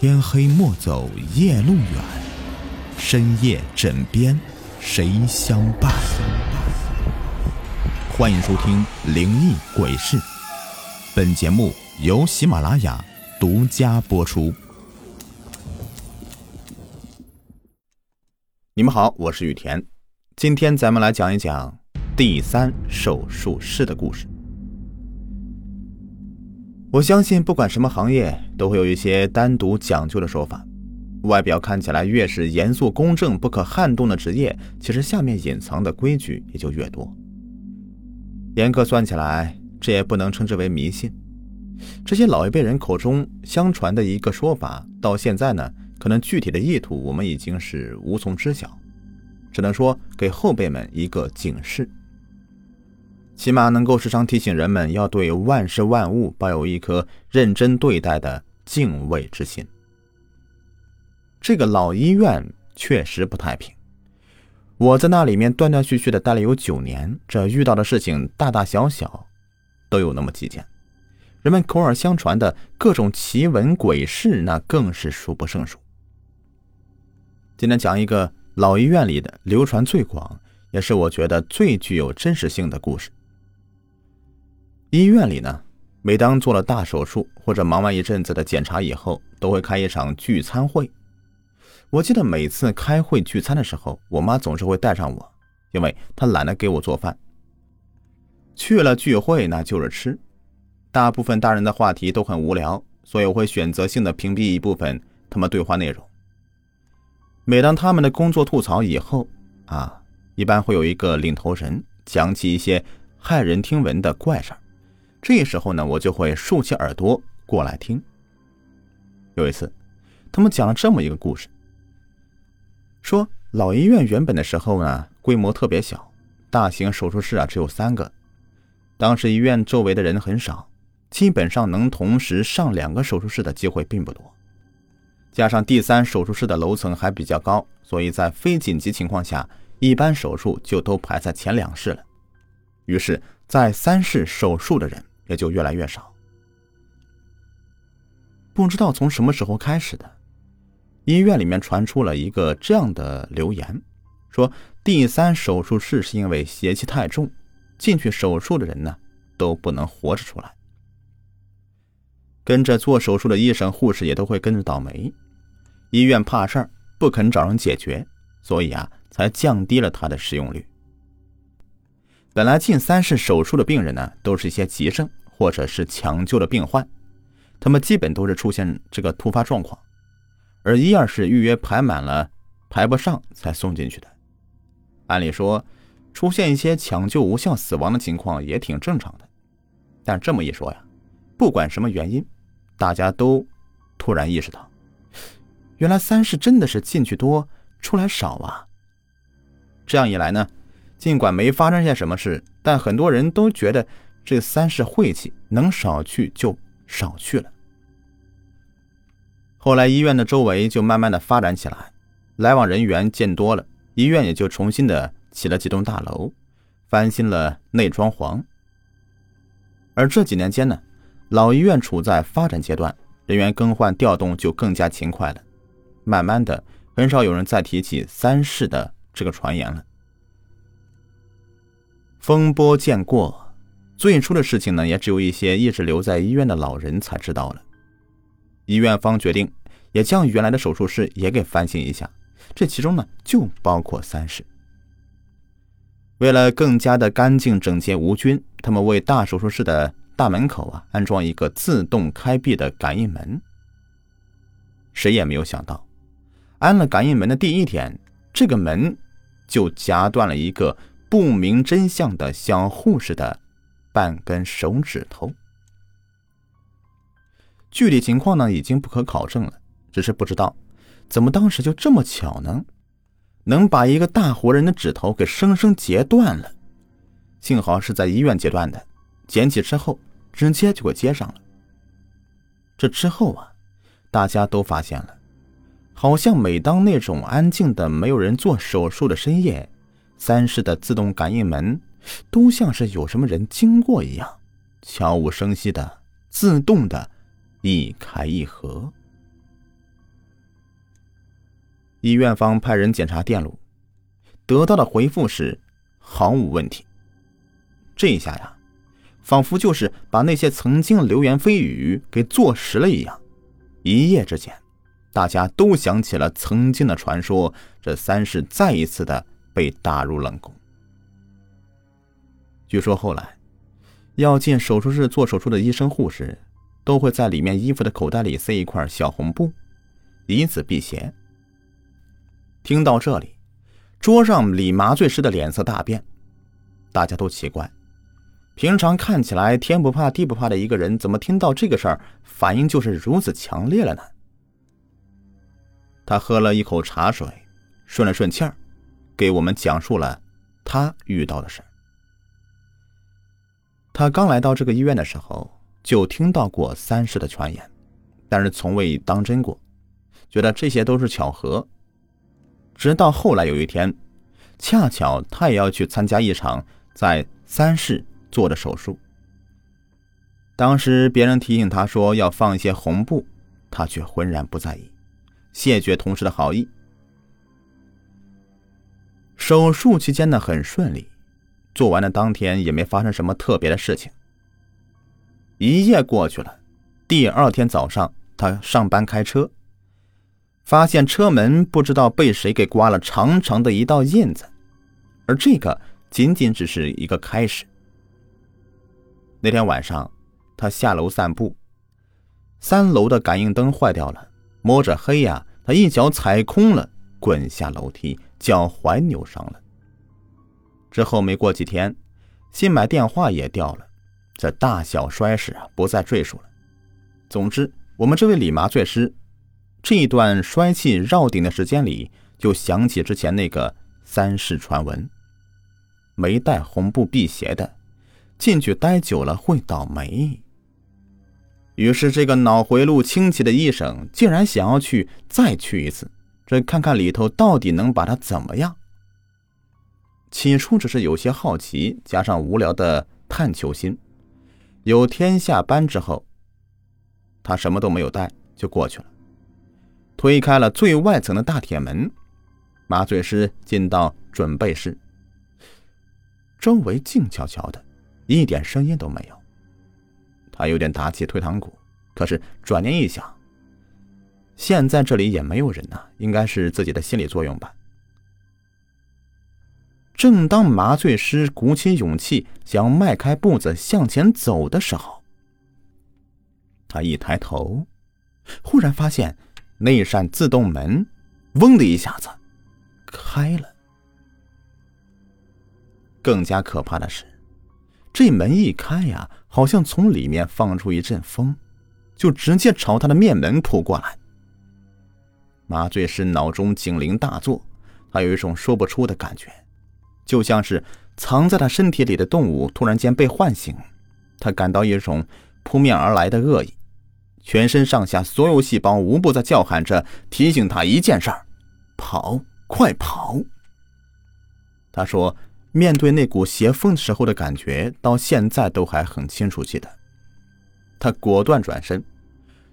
天黑莫走夜路远，深夜枕边谁相伴？欢迎收听《灵异鬼事》，本节目由喜马拉雅独家播出。你们好，我是雨田，今天咱们来讲一讲第三手术室的故事。我相信，不管什么行业，都会有一些单独讲究的说法。外表看起来越是严肃公正、不可撼动的职业，其实下面隐藏的规矩也就越多。严格算起来，这也不能称之为迷信。这些老一辈人口中相传的一个说法，到现在呢，可能具体的意图我们已经是无从知晓，只能说给后辈们一个警示。起码能够时常提醒人们要对万事万物抱有一颗认真对待的敬畏之心。这个老医院确实不太平，我在那里面断断续续的待了有九年，这遇到的事情大大小小都有那么几件，人们口耳相传的各种奇闻鬼事，那更是数不胜数。今天讲一个老医院里的流传最广，也是我觉得最具有真实性的故事。医院里呢，每当做了大手术或者忙完一阵子的检查以后，都会开一场聚餐会。我记得每次开会聚餐的时候，我妈总是会带上我，因为她懒得给我做饭。去了聚会那就是吃，大部分大人的话题都很无聊，所以我会选择性的屏蔽一部分他们对话内容。每当他们的工作吐槽以后，啊，一般会有一个领头人讲起一些骇人听闻的怪事儿。这时候呢，我就会竖起耳朵过来听。有一次，他们讲了这么一个故事：说老医院原本的时候呢，规模特别小，大型手术室啊只有三个。当时医院周围的人很少，基本上能同时上两个手术室的机会并不多。加上第三手术室的楼层还比较高，所以在非紧急情况下，一般手术就都排在前两室了。于是，在三室手术的人。也就越来越少。不知道从什么时候开始的，医院里面传出了一个这样的流言，说第三手术室是因为邪气太重，进去手术的人呢都不能活着出来。跟着做手术的医生、护士也都会跟着倒霉。医院怕事儿，不肯找人解决，所以啊，才降低了它的使用率。本来进三室手术的病人呢，都是一些急症。或者是抢救的病患，他们基本都是出现这个突发状况，而一二室预约排满了，排不上才送进去的。按理说，出现一些抢救无效死亡的情况也挺正常的。但这么一说呀，不管什么原因，大家都突然意识到，原来三室真的是进去多出来少啊。这样一来呢，尽管没发生些什么事，但很多人都觉得。这三室晦气，能少去就少去了。后来医院的周围就慢慢的发展起来，来往人员见多了，医院也就重新的起了几栋大楼，翻新了内装潢。而这几年间呢，老医院处在发展阶段，人员更换调动就更加勤快了。慢慢的，很少有人再提起三世的这个传言了。风波渐过。最初的事情呢，也只有一些一直留在医院的老人才知道了。医院方决定，也将原来的手术室也给翻新一下，这其中呢，就包括三室。为了更加的干净整洁无菌，他们为大手术室的大门口啊安装一个自动开闭的感应门。谁也没有想到，安了感应门的第一天，这个门就夹断了一个不明真相的小护士的。半根手指头，具体情况呢已经不可考证了，只是不知道怎么当时就这么巧呢，能把一个大活人的指头给生生截断了。幸好是在医院截断的，捡起之后直接就给接上了。这之后啊，大家都发现了，好像每当那种安静的没有人做手术的深夜，三室的自动感应门。都像是有什么人经过一样，悄无声息的、自动的，一开一合。医院方派人检查电路，得到的回复是毫无问题。这一下呀，仿佛就是把那些曾经流言蜚语给坐实了一样。一夜之间，大家都想起了曾经的传说，这三世再一次的被打入冷宫。据说后来，要进手术室做手术的医生护士，都会在里面衣服的口袋里塞一块小红布，以此辟邪。听到这里，桌上李麻醉师的脸色大变，大家都奇怪，平常看起来天不怕地不怕的一个人，怎么听到这个事儿反应就是如此强烈了呢？他喝了一口茶水，顺了顺气儿，给我们讲述了他遇到的事儿。他刚来到这个医院的时候，就听到过三世的传言，但是从未当真过，觉得这些都是巧合。直到后来有一天，恰巧他也要去参加一场在三世做的手术。当时别人提醒他说要放一些红布，他却浑然不在意，谢绝同事的好意。手术期间呢，很顺利。做完的当天也没发生什么特别的事情。一夜过去了，第二天早上他上班开车，发现车门不知道被谁给刮了长长的一道印子，而这个仅仅只是一个开始。那天晚上，他下楼散步，三楼的感应灯坏掉了，摸着黑呀，他一脚踩空了，滚下楼梯，脚踝扭伤了。之后没过几天，新买电话也掉了，这大小衰事啊，不再赘述了。总之，我们这位李麻醉师，这一段衰气绕顶的时间里，就想起之前那个三世传闻：没带红布辟邪的，进去待久了会倒霉。于是，这个脑回路清奇的医生竟然想要去再去一次，这看看里头到底能把他怎么样。起初只是有些好奇，加上无聊的探求心。有天下班之后，他什么都没有带就过去了，推开了最外层的大铁门，麻醉师进到准备室。周围静悄悄的，一点声音都没有。他有点打起退堂鼓，可是转念一想，现在这里也没有人呐，应该是自己的心理作用吧。正当麻醉师鼓起勇气想迈开步子向前走的时候，他一抬头，忽然发现那扇自动门“嗡”的一下子开了。更加可怕的是，这门一开呀，好像从里面放出一阵风，就直接朝他的面门扑过来。麻醉师脑中警铃大作，他有一种说不出的感觉。就像是藏在他身体里的动物突然间被唤醒，他感到一种扑面而来的恶意，全身上下所有细胞无不在叫喊着提醒他一件事儿：跑，快跑！他说，面对那股邪风时候的感觉，到现在都还很清楚记得。他果断转身，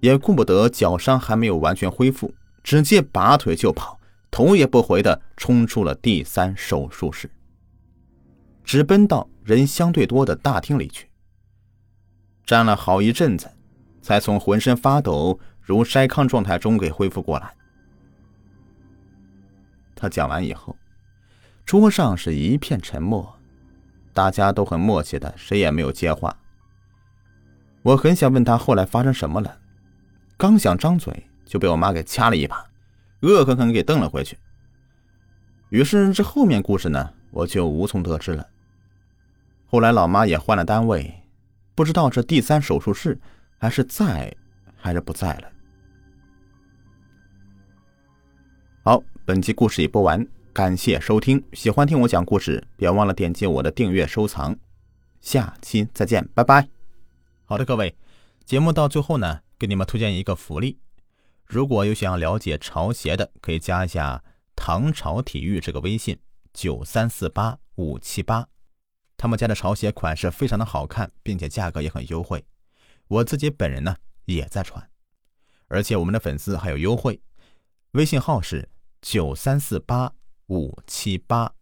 也顾不得脚伤还没有完全恢复，直接拔腿就跑，头也不回的冲出了第三手术室。直奔到人相对多的大厅里去，站了好一阵子，才从浑身发抖如筛糠状态中给恢复过来。他讲完以后，桌上是一片沉默，大家都很默契的，谁也没有接话。我很想问他后来发生什么了，刚想张嘴，就被我妈给掐了一把，恶狠狠给瞪了回去。于是这后面故事呢，我就无从得知了。后来老妈也换了单位，不知道这第三手术室还是在还是不在了。好，本期故事已播完，感谢收听。喜欢听我讲故事，别忘了点击我的订阅收藏。下期再见，拜拜。好的，各位，节目到最后呢，给你们推荐一个福利。如果有想要了解潮鞋的，可以加一下唐朝体育这个微信：九三四八五七八。他们家的潮鞋款式非常的好看，并且价格也很优惠。我自己本人呢也在穿，而且我们的粉丝还有优惠。微信号是九三四八五七八。